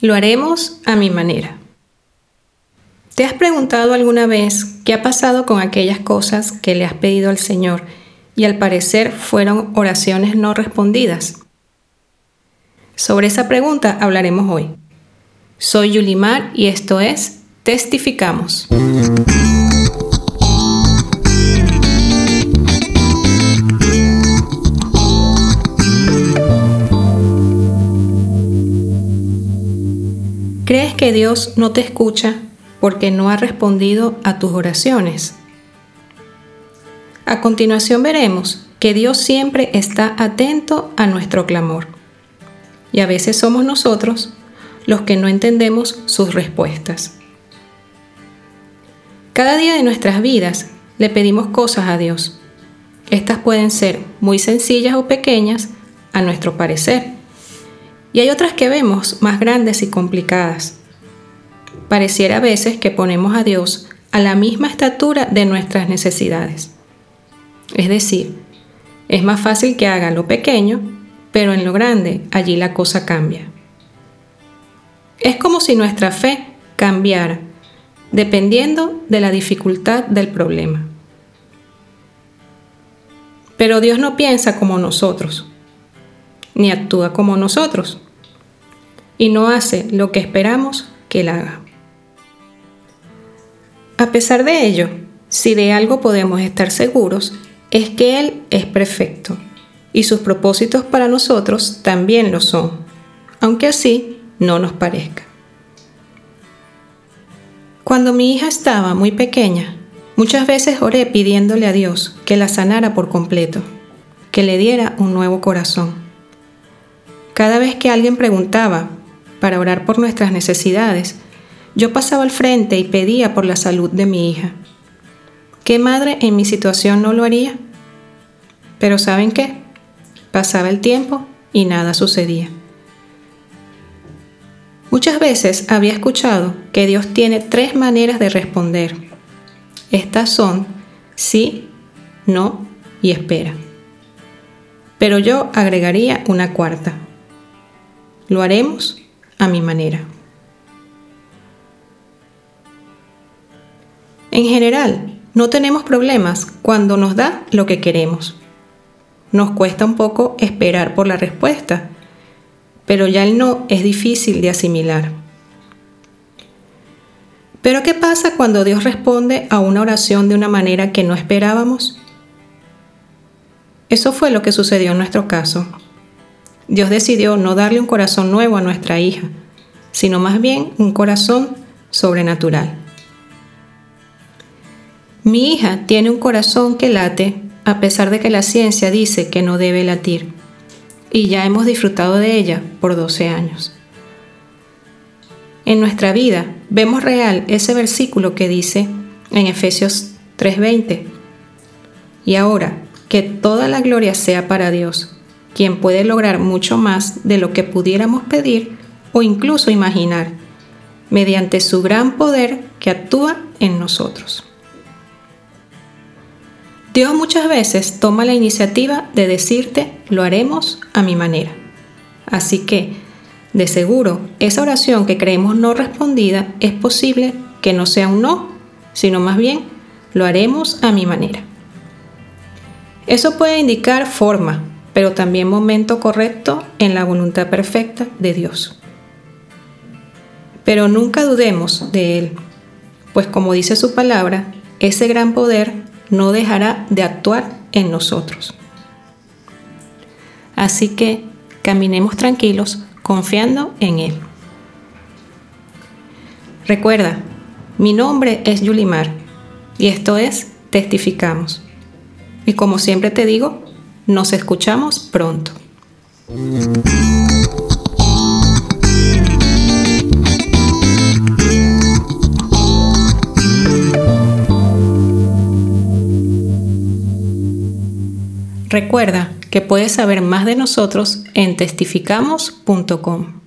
Lo haremos a mi manera. ¿Te has preguntado alguna vez qué ha pasado con aquellas cosas que le has pedido al Señor y al parecer fueron oraciones no respondidas? Sobre esa pregunta hablaremos hoy. Soy Yulimar y esto es Testificamos. ¿Crees que Dios no te escucha porque no ha respondido a tus oraciones? A continuación veremos que Dios siempre está atento a nuestro clamor. Y a veces somos nosotros los que no entendemos sus respuestas. Cada día de nuestras vidas le pedimos cosas a Dios. Estas pueden ser muy sencillas o pequeñas a nuestro parecer y hay otras que vemos más grandes y complicadas. Pareciera a veces que ponemos a Dios a la misma estatura de nuestras necesidades. Es decir, es más fácil que haga lo pequeño, pero en lo grande allí la cosa cambia. Es como si nuestra fe cambiara dependiendo de la dificultad del problema. Pero Dios no piensa como nosotros ni actúa como nosotros y no hace lo que esperamos que él haga. A pesar de ello, si de algo podemos estar seguros, es que Él es perfecto y sus propósitos para nosotros también lo son, aunque así no nos parezca. Cuando mi hija estaba muy pequeña, muchas veces oré pidiéndole a Dios que la sanara por completo, que le diera un nuevo corazón cada vez que alguien preguntaba para orar por nuestras necesidades, yo pasaba al frente y pedía por la salud de mi hija. ¿Qué madre en mi situación no lo haría? Pero ¿saben qué? Pasaba el tiempo y nada sucedía. Muchas veces había escuchado que Dios tiene tres maneras de responder. Estas son sí, no y espera. Pero yo agregaría una cuarta. Lo haremos a mi manera. En general, no tenemos problemas cuando nos da lo que queremos. Nos cuesta un poco esperar por la respuesta, pero ya el no es difícil de asimilar. Pero ¿qué pasa cuando Dios responde a una oración de una manera que no esperábamos? Eso fue lo que sucedió en nuestro caso. Dios decidió no darle un corazón nuevo a nuestra hija, sino más bien un corazón sobrenatural. Mi hija tiene un corazón que late a pesar de que la ciencia dice que no debe latir, y ya hemos disfrutado de ella por 12 años. En nuestra vida vemos real ese versículo que dice en Efesios 3:20, y ahora que toda la gloria sea para Dios, quien puede lograr mucho más de lo que pudiéramos pedir o incluso imaginar, mediante su gran poder que actúa en nosotros. Dios muchas veces toma la iniciativa de decirte, lo haremos a mi manera. Así que, de seguro, esa oración que creemos no respondida es posible que no sea un no, sino más bien, lo haremos a mi manera. Eso puede indicar forma, pero también momento correcto en la voluntad perfecta de Dios. Pero nunca dudemos de Él, pues como dice su palabra, ese gran poder no dejará de actuar en nosotros. Así que caminemos tranquilos confiando en Él. Recuerda, mi nombre es Yulimar y esto es Testificamos. Y como siempre te digo, nos escuchamos pronto. Recuerda que puedes saber más de nosotros en testificamos.com.